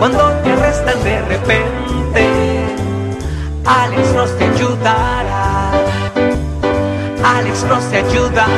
cuando te arrestan de repente, Alex Cross te ayudará. Alex Cross te ayudará.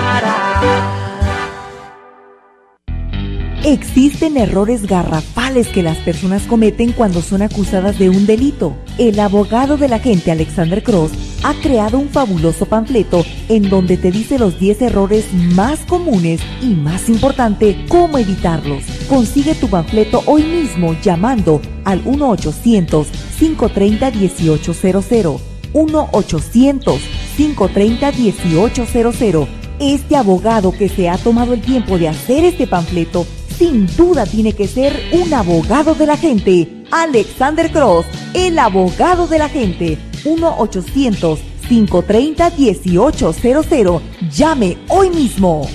Existen errores garrafales que las personas cometen cuando son acusadas de un delito. El abogado de la gente Alexander Cross ha creado un fabuloso panfleto en donde te dice los 10 errores más comunes y más importante, cómo evitarlos. Consigue tu panfleto hoy mismo llamando al 1-800-530-1800. 1-800-530-1800. Este abogado que se ha tomado el tiempo de hacer este panfleto sin duda tiene que ser un abogado de la gente. Alexander Cross, el abogado de la gente. 1-800-530-1800. Llame hoy mismo.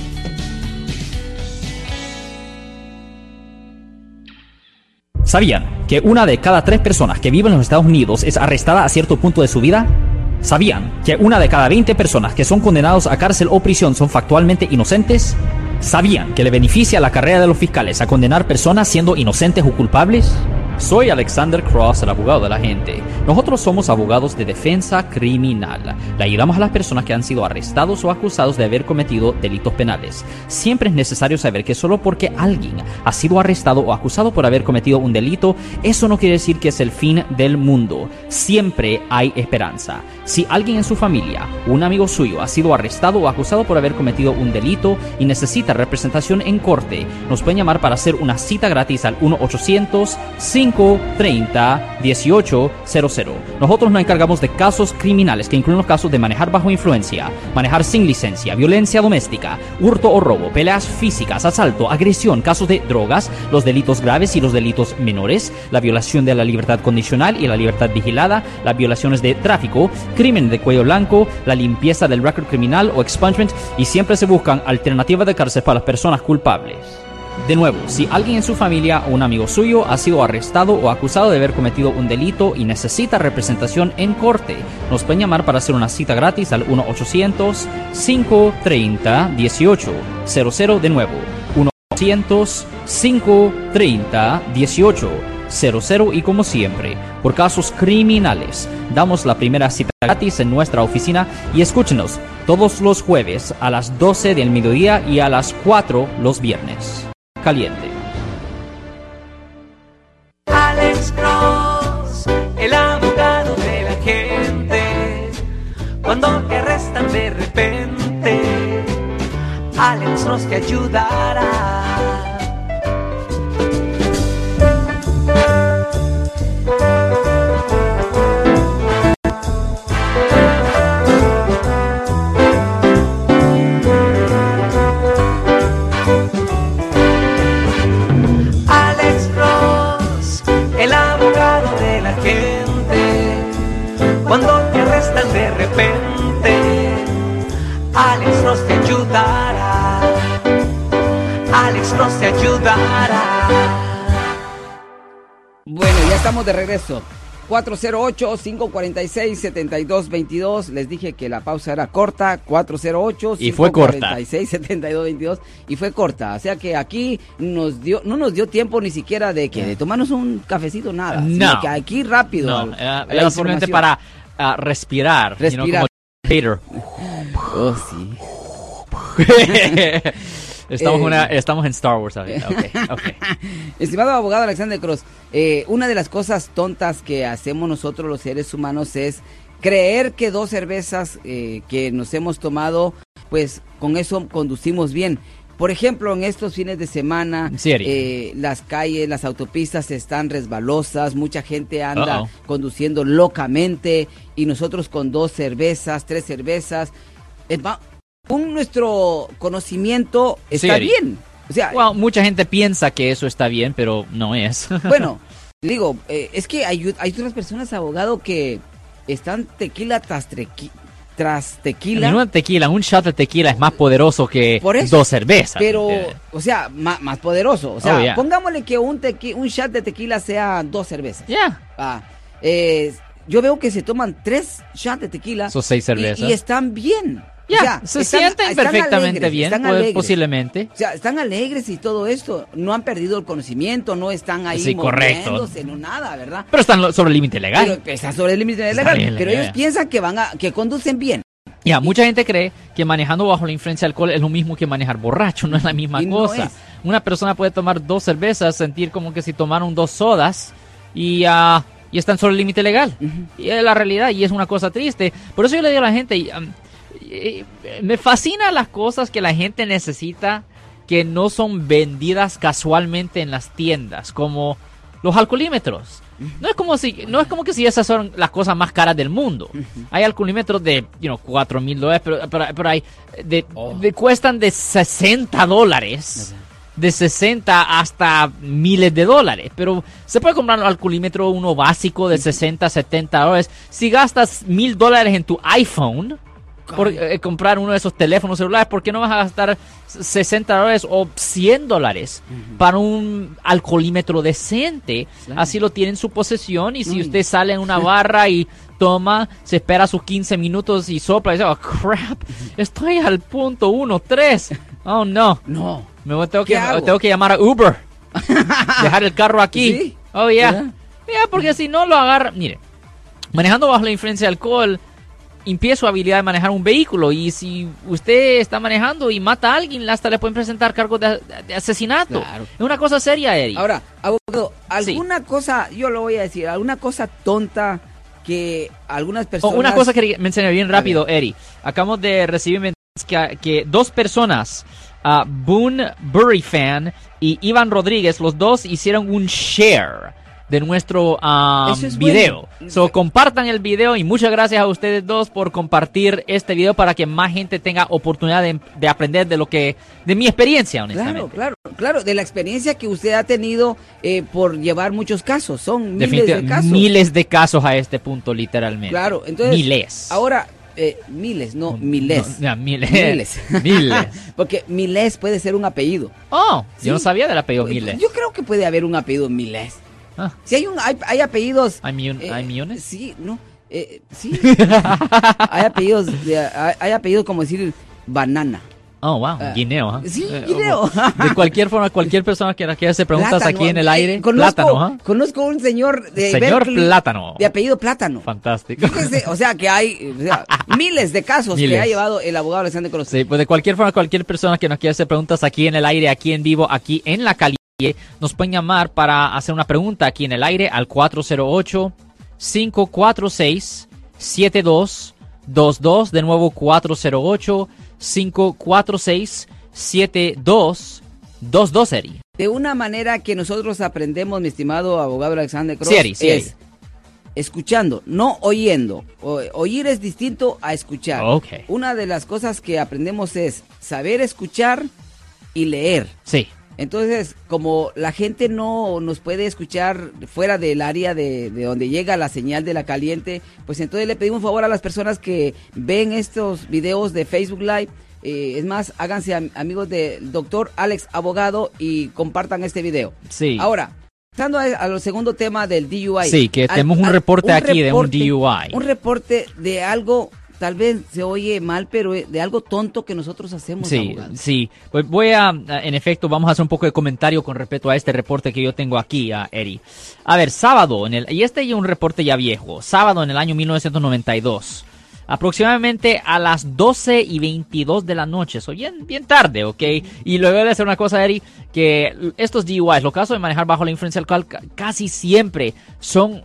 ¿Sabían que una de cada tres personas que viven en los Estados Unidos es arrestada a cierto punto de su vida? ¿Sabían que una de cada 20 personas que son condenados a cárcel o prisión son factualmente inocentes? ¿Sabían que le beneficia la carrera de los fiscales a condenar personas siendo inocentes o culpables? Soy Alexander Cross, el abogado de la gente. Nosotros somos abogados de defensa criminal. Le ayudamos a las personas que han sido arrestados o acusados de haber cometido delitos penales. Siempre es necesario saber que solo porque alguien ha sido arrestado o acusado por haber cometido un delito, eso no quiere decir que es el fin del mundo. Siempre hay esperanza. Si alguien en su familia, un amigo suyo, ha sido arrestado o acusado por haber cometido un delito y necesita representación en corte, nos pueden llamar para hacer una cita gratis al 1 800 530 1800. Nosotros nos encargamos de casos criminales que incluyen los casos de manejar bajo influencia, manejar sin licencia, violencia doméstica, hurto o robo, peleas físicas, asalto, agresión, casos de drogas, los delitos graves y los delitos menores, la violación de la libertad condicional y la libertad vigilada, las violaciones de tráfico, crimen de cuello blanco, la limpieza del récord criminal o expungement y siempre se buscan alternativas de cárcel para las personas culpables. De nuevo, si alguien en su familia o un amigo suyo ha sido arrestado o acusado de haber cometido un delito y necesita representación en corte, nos pueden llamar para hacer una cita gratis al 1-800-530-1800 de nuevo. 1-800-530-1800 y como siempre, por casos criminales, damos la primera cita gratis en nuestra oficina y escúchenos todos los jueves a las 12 del mediodía y a las 4 los viernes caliente. Alex Cross, el abogado de la gente. Cuando te arrestan de repente, Alex Cross te ayudará. Estamos de regreso. 408-546-7222. Les dije que la pausa era corta. 408 Y fue corta. 7222 Y fue corta. O sea que aquí nos dio, no nos dio tiempo ni siquiera de que de tomarnos un cafecito, nada. sino No. que aquí rápido. No, a- era, era simplemente para ah, respirar. you know, Respirar. como Peter. Oh, sí. estamos, Eh. una- estamos en Star Wars ahorita. ok, ok. Estimado abogado Alexander Cross, eh, una de las cosas tontas que hacemos nosotros los seres humanos es creer que dos cervezas eh, que nos hemos tomado, pues con eso conducimos bien. Por ejemplo, en estos fines de semana, eh, las calles, las autopistas están resbalosas, mucha gente anda conduciendo locamente y nosotros con dos cervezas, tres cervezas, es un nuestro conocimiento está Serio. bien. O sea, Well, mucha gente piensa que eso está bien, pero no es. bueno, digo, eh, es que hay, hay otras personas, abogado, que están tequila tras, trequi- tras tequila. Una tequila, un shot de tequila es más poderoso que Por eso. dos cervezas. Pero, Eh, o sea, ma- más poderoso. O sea, Oh, yeah. pongámosle que un, tequi- un shot de tequila sea dos cervezas. Ya. Ah, eh, yo veo que se toman tres shots de tequila. Son seis y- cervezas. Y, están bien. Ya, O sea, se están- sienten están perfectamente alegres, bien, están pues, posiblemente. O sea, están alegres y todo esto. No han perdido el conocimiento, no están ahí Sí, correcto. no nada, ¿verdad? Pero están sobre el límite legal. Pero está sobre el límite legal. bien, Pero ellos piensan que van a, que conducen bien. Ya, mucha gente cree que manejando bajo la influencia de alcohol es lo mismo que manejar borracho, no es la misma Y no cosa. es. Una persona puede tomar dos cervezas, sentir como que si tomaron dos sodas y, ah, y están sobre el límite legal. Y es la realidad y es una cosa triste. Por eso yo le digo a la gente, um, y- me fascina las cosas que la gente necesita que no son vendidas casualmente en las tiendas, como los alcoholímetros. No es como si, no es como que si esas son las cosas más caras del mundo. Hay alcoholímetros de, you know, 4 mil dólares, pero, pero, pero hay, de, de- cuestan de 60 dólares. De 60 hasta miles de dólares. Pero se puede comprar un alcoholímetro uno básico de 60, 70 dólares. Si gastas mil dólares en tu iPhone, por eh, comprar uno de esos teléfonos celulares, ¿por qué no vas a gastar 60 dólares o 100 dólares para un alcoholímetro decente? Claro. Así lo tiene en su posesión y si usted sale en una barra y toma, se espera sus 15 minutos y sopla y dice, oh crap, estoy al punto 1, 3. Oh no, No. me voy- tengo ¿Qué que, hago? tengo que llamar a Uber. Dejar el carro aquí. Sí. Oh, ya. ¿Verdad? Ya, porque si no lo agarra. Mire, manejando bajo la influencia de alcohol, impide su habilidad de manejar un vehículo. Y si usted está manejando y mata a alguien, hasta le pueden presentar cargos de, de asesinato. Claro. Es una cosa seria, Eric. Ahora, abogado, alguna cosa, yo lo voy a decir, alguna cosa tonta que algunas Oh, personas. una cosa que mencioné bien rápido, Eri. Acabamos de recibir que, que dos personas, ah, Boone Burry fan y Iván Rodríguez, los dos hicieron un share de nuestro es video. bueno. So, compartan el video y muchas gracias a ustedes dos por compartir este video para que más gente tenga oportunidad de, de aprender de lo que, de mi experiencia, honestamente. Claro, claro, claro, de la experiencia que usted ha tenido eh, por llevar muchos casos, son miles de casos. miles de casos a este punto, literalmente. Claro, entonces. Miles. Ahora, eh, miles, no, miles. No, miles. Miles. Miles. Porque Miles puede ser un apellido. Oh, Sí. yo no sabía del apellido Miles. Yo creo que puede haber un apellido Miles. Ah, Si hay un, hay, hay apellidos. ¿hay, millon- eh, hay millones? Sí, no. eh, sí. hay apellidos, de- hay, hay apellidos como decir banana. Oh, wow, Ah, guineo. ¿ah? sí, Eh, guineo. De cualquier forma, cualquier persona que quiera hacer preguntas Plátano. aquí en el Eh, aire, conozco, plátano, ¿ah? Conozco un señor de Señor Berkeley Plátano. De apellido Plátano. Fantástico. Fíjese, o sea que hay o sea, miles de casos que ha llevado el abogado Alexander Cruz. Sí, pues de cualquier forma, cualquier persona que nos quiera hacer preguntas aquí en el aire, aquí en vivo, aquí en la calle, nos pueden llamar para hacer una pregunta aquí en el aire al 408-546-7222. De nuevo, 408-546-7222, Eri. De una manera que nosotros aprendemos, mi estimado abogado Alexander Cross, Ari, sí, es escuchando, no oyendo. O- oír es distinto a escuchar. Ok. Una de las cosas que aprendemos es saber escuchar y leer. Sí. Entonces, como la gente no nos puede escuchar fuera del área de, de donde llega la señal de la caliente, pues entonces le pedimos favor a las personas que ven estos videos de Facebook Live. eh, es más, háganse am- amigos del doctor Alex Abogado y compartan este video. Sí. Ahora, pasando a- al segundo tema del DUI. Sí, que Al- tenemos un al- reporte aquí de un DUI. Un reporte de algo, tal vez se oye mal, pero eh, de algo tonto que nosotros hacemos. Sí, abogado. sí. Pues voy a, en efecto, vamos a hacer un poco de comentario con respecto a este reporte que yo tengo aquí, a Eri. A ver, sábado, en el, y este ya es un reporte ya viejo, sábado en el año 1992. Aproximadamente a las 12 y 22 de la noche, soy bien, bien tarde, ¿ok? Y luego de hacer una cosa, Eri, que estos DUIs, los casos de manejar bajo la influencia alcohol, ca- casi siempre son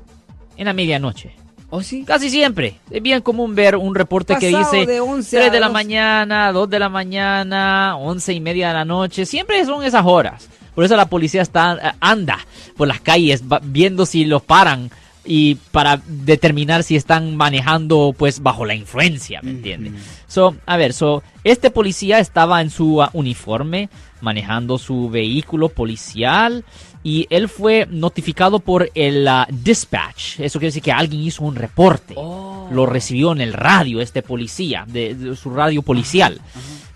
en la medianoche. ¿Oh, sí? Casi siempre. Es bien común ver un reporte que dice de 11 3 a de la 12. mañana, 2 de la mañana, 11 y media de la noche. Siempre son esas horas. Por eso la policía está eh, anda por las calles viendo si los paran y para determinar si están manejando pues bajo la influencia, ¿me entiendes? So, a ver, so este policía estaba en su ah, uniforme manejando su vehículo policial y él fue notificado por el ah, dispatch. Eso quiere decir que alguien hizo un reporte. Oh. Lo recibió en el radio este policía, de, de su radio policial,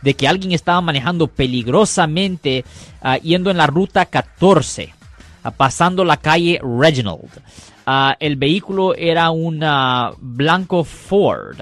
de que alguien estaba manejando peligrosamente ah, yendo en la ruta 14, ah, pasando la calle Reginald. El vehículo era un blanco Ford.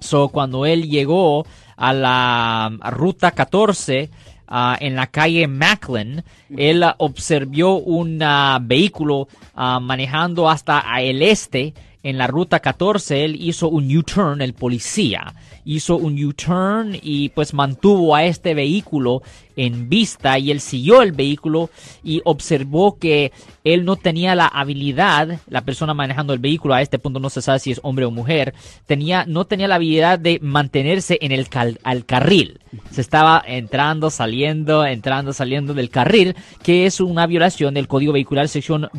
So, cuando él llegó a la a ruta 14 ah, en la calle Macklin, él observó un ah, vehículo ah, manejando hasta el este en la ruta 14. Él hizo un U-turn, el policía hizo un U-turn y pues mantuvo a este vehículo en vista y él siguió el vehículo y observó que él no tenía la habilidad, la persona manejando el vehículo, a este punto no se sabe si es hombre o mujer, tenía, no tenía la habilidad de mantenerse en el al carril. Se estaba entrando, saliendo, entrando, saliendo del carril, que es una violación del Código Vehicular sección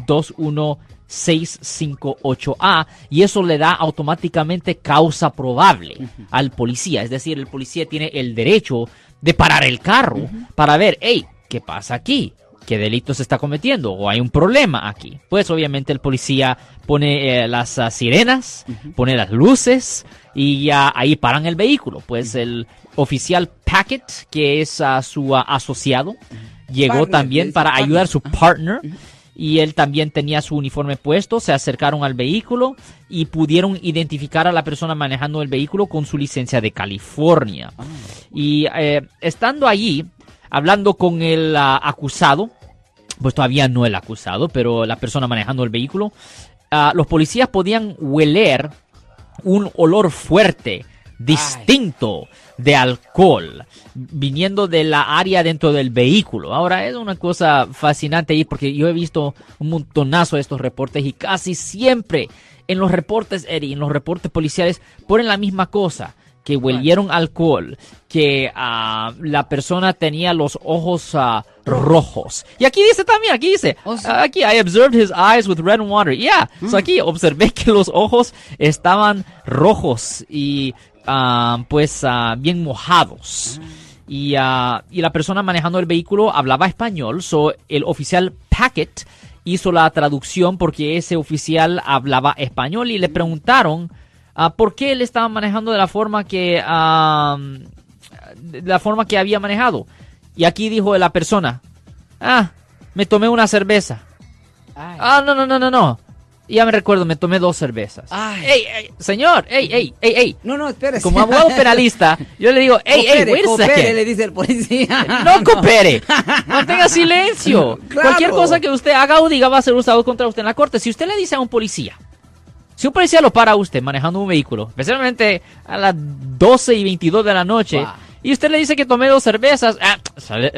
21658A y eso le da automáticamente causa probable al policía. Es decir, el policía tiene el derecho de parar el carro para ver, hey, ¿qué pasa aquí? ¿Qué delito se está cometiendo? ¿O hay un problema aquí? Pues obviamente el policía pone eh, las ah, sirenas, pone las luces y ya ahí paran el vehículo. Pues el oficial Packet, que es ah, su ah, asociado, llegó Partner, también para partner. ayudar a su partner y él también tenía su uniforme puesto, se acercaron al vehículo y pudieron identificar a la persona manejando el vehículo con su licencia de California. Y eh, estando allí, hablando con el ah, acusado, pues todavía no el acusado, pero la persona manejando el vehículo, ah, los policías podían hueler un olor fuerte, distinto de alcohol, viniendo de la área dentro del vehículo. Ahora es una cosa fascinante ahí porque yo he visto un montonazo de estos reportes y casi siempre en los reportes, Eddie, en los reportes policiales ponen la misma cosa que huelieron alcohol, que ah, la persona tenía los ojos ah, rojos. Y aquí dice también, aquí dice, ah, aquí, I observed his eyes with red water. Yeah, so aquí observé que los ojos estaban rojos y pues bien mojados. Y, y la persona manejando el vehículo hablaba español, so el oficial Packet hizo la traducción porque ese oficial hablaba español y le preguntaron ah, por qué él estaba manejando de la forma que de la forma que había manejado. Y aquí dijo la persona, ah, me tomé una cerveza. Ay. Ah, no, no, no, no, no. Ya me recuerdo, me tomé dos cervezas. Ay. Ey, ey, señor, ey, ey, ey, ey. No, no, espérese. Como abogado penalista, yo le digo, ey, ey, Coopere, wait a coopere, second. le dice el policía. No coopere. Mantenga silencio. Claro. Cualquier cosa que usted haga o diga va a ser usado contra usted en la corte. Si usted le dice a un policía, si un policía lo para a usted manejando un vehículo, especialmente a las 12 y 22 de la noche, Wow. y usted le dice que tomé dos cervezas, ah,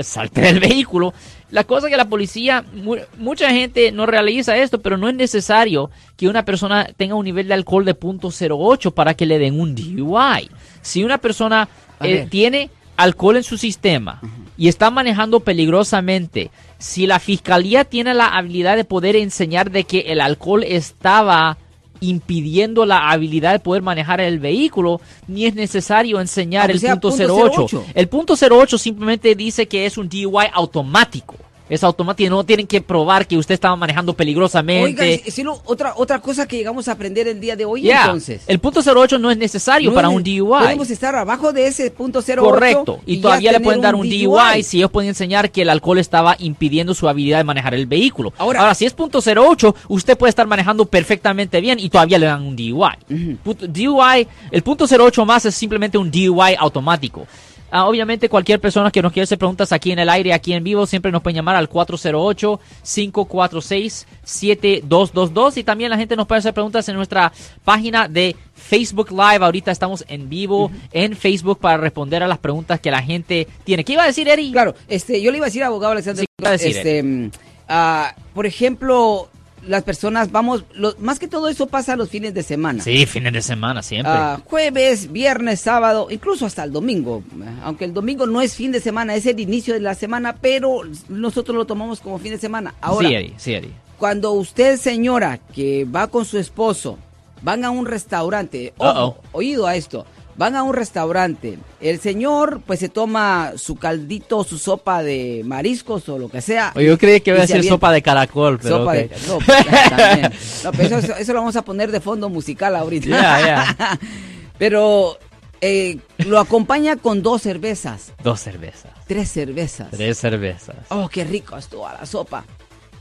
salte del vehículo. La cosa que la policía, mu- mucha gente no realiza esto, pero no es necesario que una persona tenga un nivel de alcohol de .08 para que le den un DUI. Si una persona eh, tiene alcohol en su sistema y está manejando peligrosamente, si la fiscalía tiene la habilidad de poder enseñar de que el alcohol estaba impidiendo la habilidad de poder manejar el vehículo, ni es necesario enseñar Aunque el punto punto 08. 08. El punto 08 simplemente dice que es un DUI automático. Es automático, no tienen que probar que usted estaba manejando peligrosamente. Oiga, y- y si no, otra, otra cosa que llegamos a aprender el día de hoy, Yeah. entonces. El punto 08 no es necesario No para es- un DUI. Podemos estar abajo de ese punto cero Correcto. Y, todavía le pueden dar un DUI, si ellos pueden enseñar que el alcohol estaba impidiendo su habilidad de manejar el vehículo. Ahora- Ahora, si es punto .08, usted puede estar manejando perfectamente bien y todavía le dan un DUI. Punto- DUI, el punto .08 más es simplemente un DUI automático. Ah, obviamente cualquier persona que nos quiera hacer preguntas aquí en el aire, aquí en vivo, siempre nos pueden llamar al 408-546-7222 y también la gente nos puede hacer preguntas en nuestra página de Facebook Live. Ahorita estamos en vivo en Facebook para responder a las preguntas que la gente tiene. ¿Qué iba a decir, Eri? Claro, este, yo le iba a decir, abogado Alexander, Sí, iba a decir, este, mm, ah, por ejemplo, las personas, vamos, lo- más que todo eso pasa los fines de semana. Sí, fines de semana, siempre. Ah, jueves, viernes, sábado, incluso hasta el domingo. Aunque el domingo no es fin de semana, es el inicio de la semana, pero nosotros lo tomamos como fin de semana. Ahora, sí, Eri, sí, cuando usted, señora, que va con su esposo, van a un restaurante, ojo, oído a esto, van a un restaurante, el señor pues se toma su caldito, su sopa de mariscos o lo que sea. Yo creí que iba a decir avienta- sopa de caracol, pero Sopa ok. de no, pues, también. No, pero eso, eso lo vamos a poner de fondo musical ahorita. Ya, ya. Pero eh, lo acompaña con dos cervezas, Dos cervezas. tres cervezas. Tres cervezas. Oh, qué rico estuvo la sopa.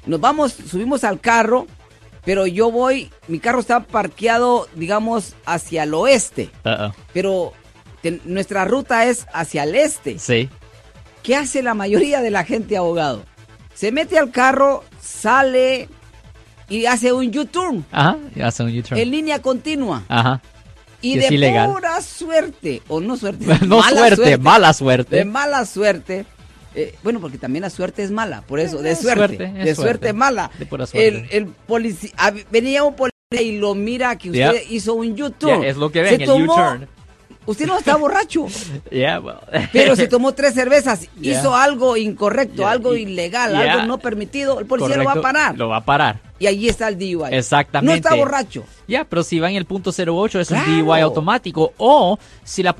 Nos vamos, subimos al carro pero yo voy, mi carro está parqueado, digamos, hacia el oeste, Uh-oh. pero te- nuestra ruta es hacia el este. Sí. ¿Qué hace la mayoría de la gente, abogado? Se mete al carro, sale y hace un U-turn Ajá. Y hace un U-turn. en línea continua. Ajá. Y de pura suerte, o no suerte, no mala suerte, mala suerte. de mala suerte. Eh, bueno, porque también la suerte es mala, por eso, de Es suerte, suerte, es de suerte, suerte. mala. De pura suerte. El, el policía, venía un policía y lo mira que usted Yeah. hizo un Ya, U-turn. es lo que Se ven, el tomó- U-turn. Usted no está borracho, Yeah, well. pero se tomó tres cervezas, Yeah. hizo algo incorrecto, Yeah, algo ilegal, algo no permitido, el policía lo va a parar. Lo va a parar. Y allí está el DUI. Exactamente. No está borracho. Ya, pero si va en el punto 08 es un. DUI automático o si la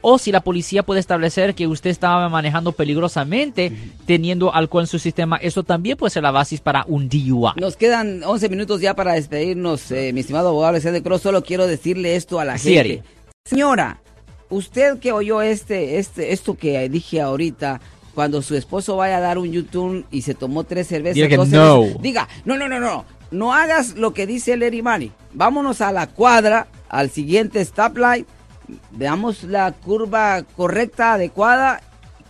o si la policía puede establecer que usted estaba manejando peligrosamente teniendo alcohol en su sistema, eso también puede ser la base para un DUI. Nos quedan 11 minutos ya para despedirnos, eh, mi estimado abogado Alexander Cross. Solo quiero decirle esto a la Sí, gente. Ari. Señora, usted que oyó este, este, esto que dije ahorita, cuando su esposo vaya a dar un YouTube y se tomó tres cervezas, Diga dos no. cervezas, diga, no, no, no, no, no hagas lo que dice el Erimani. Vámonos a la cuadra, al siguiente stoplight, veamos la curva correcta, adecuada,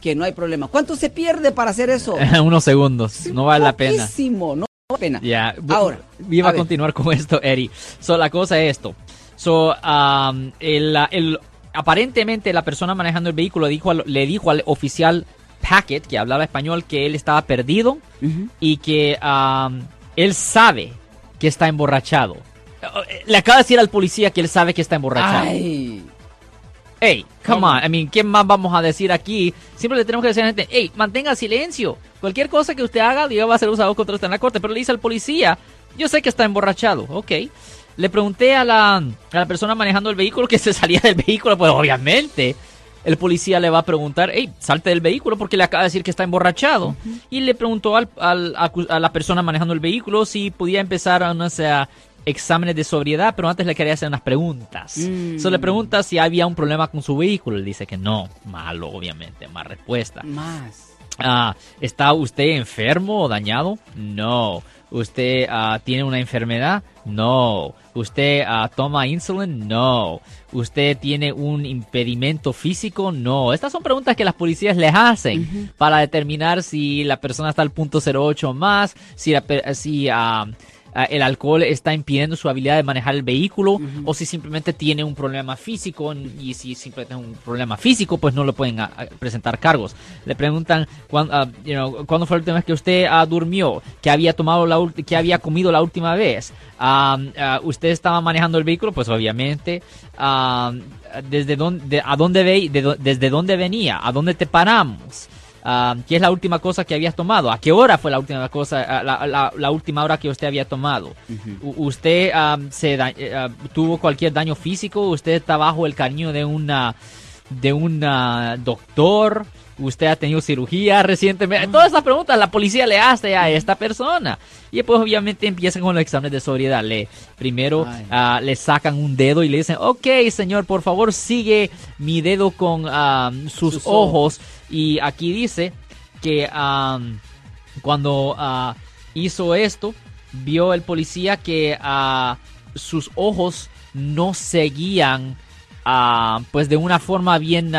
que no hay problema. ¿Cuánto se pierde para hacer eso? Unos segundos, no vale la pena. No vale la pena. Ya, bu- Ahora, iba a a, continuar con esto, Eri. So, la cosa es esto. So, um, el, el- aparentemente la persona manejando el vehículo dijo al- le dijo al oficial Packet, que hablaba español, que él estaba perdido Ujú. y que um, él sabe que está emborrachado. Le acaba de decir al policía que él sabe que está emborrachado. Ay, Hey, come ¿Cómo? on. I mean, ¿qué más vamos a decir aquí? Siempre le tenemos que decir a la gente, hey, mantenga silencio. Cualquier cosa que usted haga, diga, va a ser usado contra usted en la corte. Pero le dice al policía, yo sé que está emborrachado. Ok. Le pregunté a la, a la persona manejando el vehículo que se salía del vehículo. Pues obviamente, el policía le va a preguntar, hey, salte del vehículo porque le acaba de decir que está emborrachado. Y le preguntó al, al- acu- a, la persona manejando el vehículo si podía empezar a, no sé, a exámenes de sobriedad, pero antes le quería hacer unas preguntas. Mm. So, le pregunta si había un problema con su vehículo. Él dice que no. Malo, obviamente. Más respuesta. más. Ah, ¿Está usted enfermo o dañado? No. ¿Usted ah, tiene una enfermedad? No. ¿Usted ah, toma insulin? No. ¿Usted tiene un impedimento físico? No. Estas son preguntas que las policías les hacen para determinar si la persona está al punto 08 más, si, la si ah, el alcohol está impidiendo su habilidad de manejar el vehículo o si simplemente tiene un problema físico y si simplemente es un problema físico pues no le pueden ah, ah, presentar cargos. Le preguntan cuándo, ah, you know, ¿cuándo fue la última vez que usted ah, durmió, que había tomado la que había comido la última vez. Ah, ah, usted estaba manejando el vehículo, pues obviamente. Ah, desde dónde, a dónde ve, de desde dónde venía, a dónde te paramos. Ah, ¿Qué es la última cosa que habías tomado? ¿A qué hora fue la última cosa, la, la- la última hora que usted había tomado? ¿Usted ah, se da- ah, tuvo cualquier daño físico? ¿Usted está bajo el cariño de una de un doctor? ¿Usted ha tenido cirugía recientemente? Todas esas preguntas la policía le hace a esta persona. Y después obviamente empiezan con los exámenes de sobriedad. Le, primero ah, le sacan un dedo y le dicen, ok señor, por favor sigue mi dedo con ah, sus, Sus ojos. Y aquí dice que cuando ah, hizo esto, vio el policía que sus ojos no seguían pues de una forma bien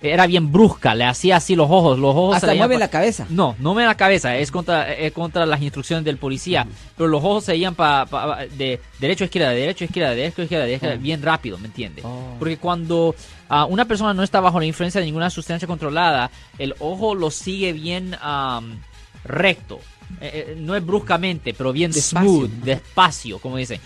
era bien brusca le hacía así los ojos los ojos se Hasta iban mueve la cabeza. no, no me la cabeza, es contra, es contra las instrucciones del policía. Pero los ojos se iban pa, pa- de derecho a izquierda, derecho a izquierda, derecho a izquierda, derecho a izquierda, bien rápido, ¿me entiende? Oh. Porque cuando ah, una persona no está bajo la influencia de ninguna sustancia controlada, el ojo lo sigue bien recto. Eh, eh, no es bruscamente, pero bien Despacio. smooth, despacio, como dicen.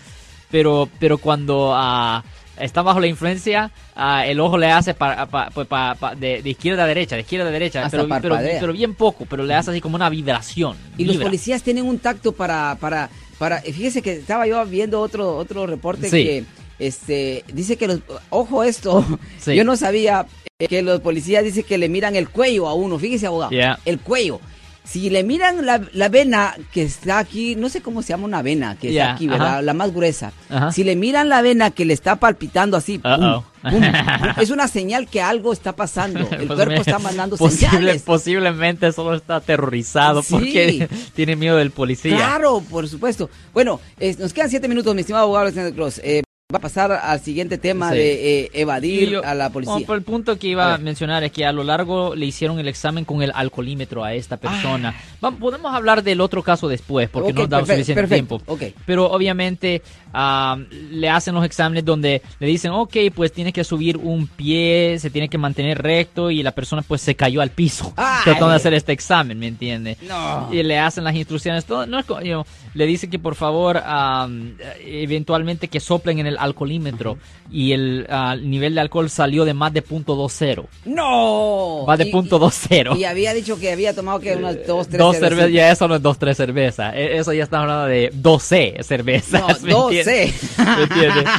Pero, pero cuando ah, está bajo la influencia, ah, el ojo le hace pa- pa- pa- de, de izquierda a derecha, de izquierda a derecha, pero, pero, parpadea. pero bien poco, pero le hace así como una vibración. Y los vibra. policías tienen un tacto para, para, para, fíjese que estaba yo viendo otro, otro reporte Sí. que, este, dice que los, ojo esto, Sí. yo no sabía que los policías dice que le miran el cuello a uno, fíjese abogado, Yeah. el cuello. Si le miran la, la vena que está aquí, no sé cómo se llama una vena que está aquí, ¿verdad? La más gruesa. Si le miran la vena que le está palpitando así, pum, pum, es una señal que algo está pasando. El Pues cuerpo está mandando posible- señales. Posiblemente solo está aterrorizado Sí. porque tiene miedo del policía. Claro, por supuesto. Bueno, eh, nos quedan siete minutos, mi estimado abogado Alexander Cross. Eh, va a pasar al siguiente tema Sí. de eh, evadir yo- a la policía. Bueno, pero el punto que A iba a, ver. mencionar es que a lo largo le hicieron el examen con el alcoholímetro a esta persona. Ah. Va- podemos hablar del otro caso después porque Ok, no nos da suficiente perfecto, tiempo. ok. Pero obviamente ah, le hacen los exámenes donde le dicen, ok, pues tiene que subir un pie, se tiene que mantener recto y la persona pues se cayó al piso Ay. tratando de hacer este examen, ¿me entiende? No. Y le hacen las instrucciones, todo, no es co- you know, le dicen que por favor am, eventualmente que soplen en el alcoholímetro y el ah, nivel de alcohol salió de más de punto .20. ¡No! Va de Y- punto .20. Y había dicho que había tomado que unas dos, tres Dos cervezas, ya eso no es dos, tres cervezas. E- Eso ya está hablando de 12 cervezas. No, ¿me dos, entiendes? sí. ¿Me entiendes?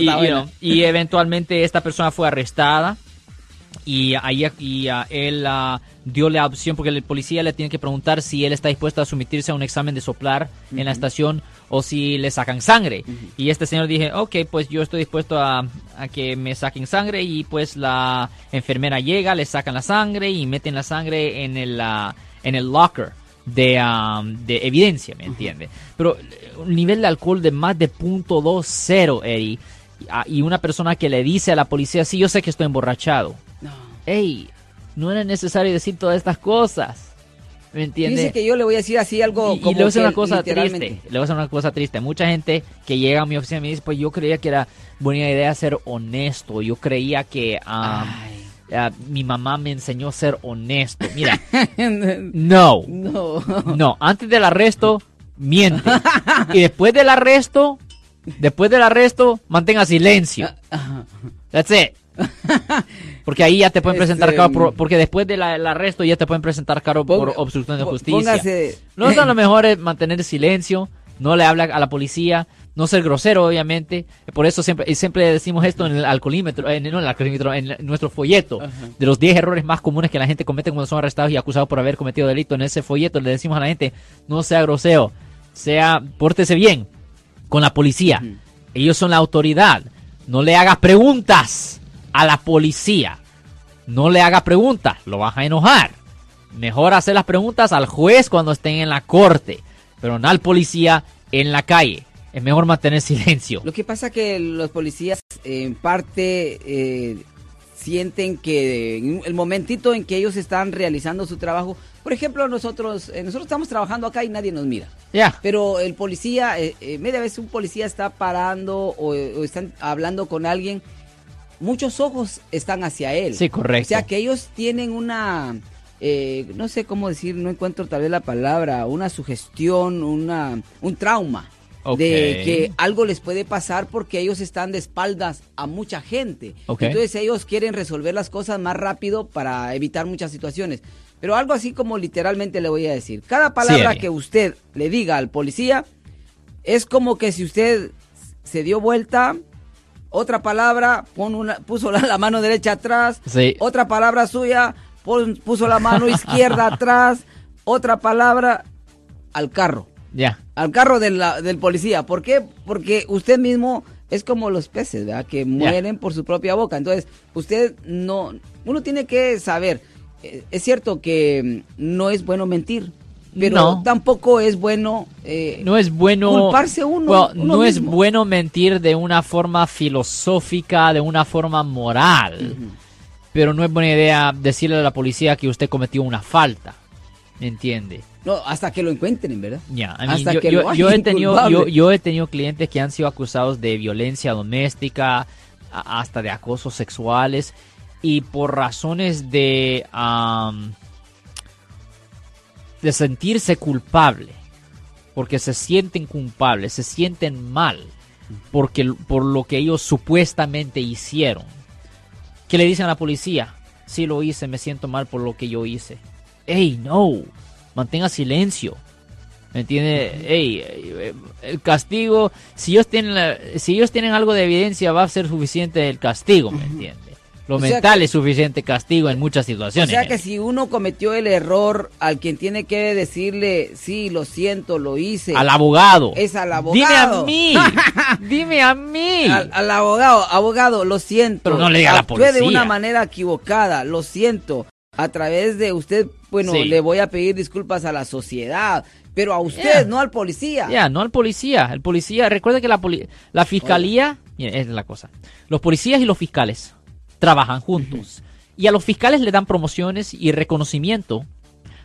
You know, y eventualmente esta persona fue arrestada y ahí y, ah, él ah, dio la opción porque el policía le tiene que preguntar si él está dispuesto a someterse a un examen de soplar en la estación o si le sacan sangre. Y este señor dije, ok, pues yo estoy dispuesto a, a que me saquen sangre y pues la enfermera llega, le sacan la sangre y meten la sangre en el, ah, en el locker de, um, de evidencia, ¿me entiende? Pero eh, un nivel de alcohol de más de punto .20, Eddie, ah, y una persona que le dice a la policía, sí, yo sé que estoy emborrachado. No. Ey, no era necesario decir todas estas cosas. ¿Me entiende? Dice que yo le voy a decir así algo y, y como le voy a que una cosa triste. Le voy a decir una cosa triste. Mucha gente que llega a mi oficina me dice, pues yo creía que era buena idea ser honesto. Yo creía que Ay. ah, mi mamá me enseñó a ser honesto. Mira, no. no. No, antes del arresto, miente. Y después del arresto, después del arresto, mantenga silencio. That's it. Porque ahí ya te pueden presentar Este, cargo por- porque después del el arresto ya te pueden presentar cargo por obstrucción de justicia. póngase- No es lo mejor es mantener silencio, no le habla a la policía, no ser grosero, obviamente. Por eso siempre, y siempre decimos esto en el alcoholímetro, en, no en el alcoholímetro, en nuestro folleto. De los 10 errores más comunes que la gente comete cuando son arrestados y acusados por haber cometido delito. En ese folleto le decimos a la gente, no sea grosero, sea, pórtese bien con la policía. Ellos son la autoridad. No le hagas preguntas a la policía. No le hagas preguntas, lo vas a enojar. Mejor hacer las preguntas al juez cuando estén en la corte, pero no al policía en la calle. Es mejor mantener silencio. Lo que pasa que los policías en parte eh, sienten que en el momentito en que ellos están realizando su trabajo, por ejemplo, nosotros eh, nosotros estamos trabajando acá y nadie nos mira. Ya. Pero el policía, eh, eh, media vez un policía está parando o, o están hablando con alguien, muchos ojos están hacia él. Sí, correcto. O sea que ellos tienen una, eh, no sé cómo decir, no encuentro tal vez la palabra, una sugestión, una, un trauma. De que algo les puede pasar porque ellos están de espaldas a mucha gente. Ok. Entonces ellos quieren resolver las cosas más rápido para evitar muchas situaciones. Pero algo así como literalmente le voy a decir. Cada palabra que usted le diga al policía es como que si usted se dio vuelta, otra palabra, pon una, puso la, la mano derecha atrás, Sí. otra palabra suya, pon- puso la mano izquierda atrás, otra palabra al carro, Ya. al carro de la- del policía. ¿Por qué? Porque usted mismo es como los peces, ¿verdad? Que mueren por su propia boca. Entonces, usted no, uno tiene que saber, eh, es cierto que mm, no es bueno mentir, pero No. tampoco es bueno... eh, No es bueno. Culparse uno- Well, uno no es bueno mentir de una forma filosófica, de una forma moral. Pero no es buena idea decirle a la policía que usted cometió una falta. ¿Me entiende? no, hasta que lo encuentren, ¿verdad? Ya, I mean, Hasta yo, que yo- he tenido, yo, yo he tenido clientes que han sido acusados de violencia doméstica, hasta de acosos sexuales, y por razones de, am, de sentirse culpable, porque se sienten culpables, se sienten mal, porque, por lo que ellos supuestamente hicieron. ¿Qué le dicen a la policía? Sí lo hice, me siento mal por lo que yo hice. ¡Ey, no! Mantenga silencio. ¿Me entiende? Ey, el castigo, si ellos tienen la- si ellos tienen algo de evidencia, va a ser suficiente el castigo, ¿me entiende? Lo O mental que- es suficiente castigo en muchas O situaciones. sea que si uno cometió el error, al quien tiene que decirle, sí, lo siento, lo hice. Al abogado. Es al Dime a abogado. mí. Dime a mí. Al, al abogado, abogado, lo siento. Pero no le diga a la Actué de policía. una manera equivocada, lo siento. A través de usted, bueno, Sí. le voy a pedir disculpas a la sociedad, pero a usted, Yeah. no al policía. Ya, no al policía. El policía, recuerda que la, poli- la fiscalía, es la cosa. Los policías y los fiscales trabajan juntos. Y a los fiscales le dan promociones y reconocimiento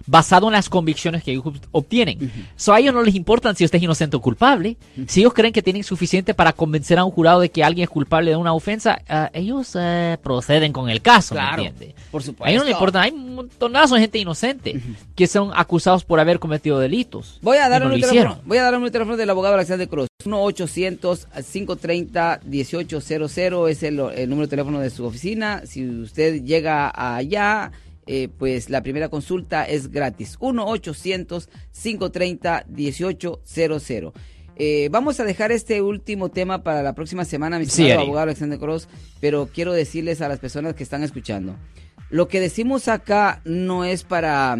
basado en las convicciones que ellos obtienen. So, a ellos no les importa si usted es inocente o culpable. Si ellos creen que tienen suficiente para convencer a un jurado de que alguien es culpable de una ofensa, ah, ellos eh, proceden con el caso, ¿me Claro, entiende? por A supuesto. ellos no les importa. Hay un montonazo de gente inocente que son acusados por haber cometido delitos. Voy a no un teléfono. Voy a darle un teléfono del abogado Alexander Cruz. 1-800-530-1800 es el, el número de teléfono de su oficina. Si usted llega allá, eh, pues la primera consulta es gratis. 1-800-530-1800. Eh, vamos a dejar este último tema para la próxima semana, mi Sí, abogado Alexander Cross, pero quiero decirles a las personas que están escuchando, lo que decimos acá no es para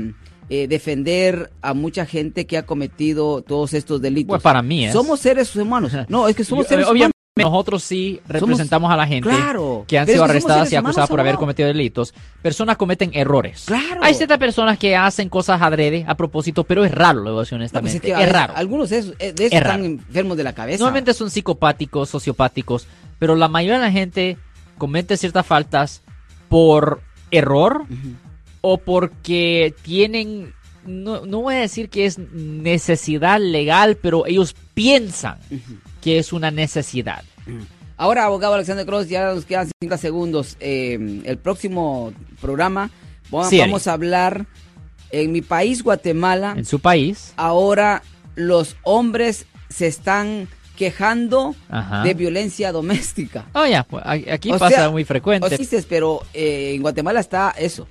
eh, defender a mucha gente que ha cometido todos estos delitos. Pues para mí es. Somos seres humanos. No, es que somos seres humanos. Nosotros sí representamos a la gente Claro, que han sido arrestadas y acusadas por haber cometido delitos. Personas cometen errores. Claro. Hay ciertas personas que hacen cosas adrede, a propósito, pero es raro, lo digo así No, pues honestamente. es que raro. Algunos de esos, eh, de esos Es están enfermos de la cabeza. Normalmente son psicopáticos, sociopáticos, pero la mayoría de la gente comete ciertas faltas por error o porque tienen, no, no voy a decir que es necesidad legal, pero ellos piensan que es una necesidad. Ahora, abogado Alexander Cross, ya nos quedan 50 segundos. Eh, el próximo programa vamos, Sí, Ari. vamos a hablar en mi país, Guatemala. En su país, Ahora los hombres se están quejando Ajá. de violencia doméstica. Oh, ya, pues, aquí O pasa sea, muy frecuente. Dices, pero eh, en Guatemala está eso.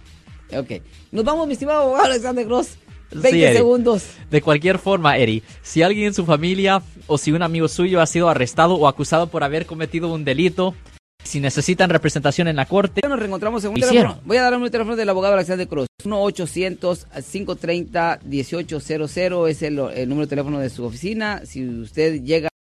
Ok. Nos vamos, mi estimado abogado Alexander Cross. 20 Sí, Eddie. segundos. De cualquier forma, Eri, si alguien en su familia o si un amigo suyo ha sido arrestado o acusado por haber cometido un delito, si necesitan representación en la corte, Nos reencontramos en un Hicieron. teléfono. Voy a dar un teléfono del abogado Alexander Cruz. 1-800-530-1800 es el, el número de teléfono de su oficina. Si usted llega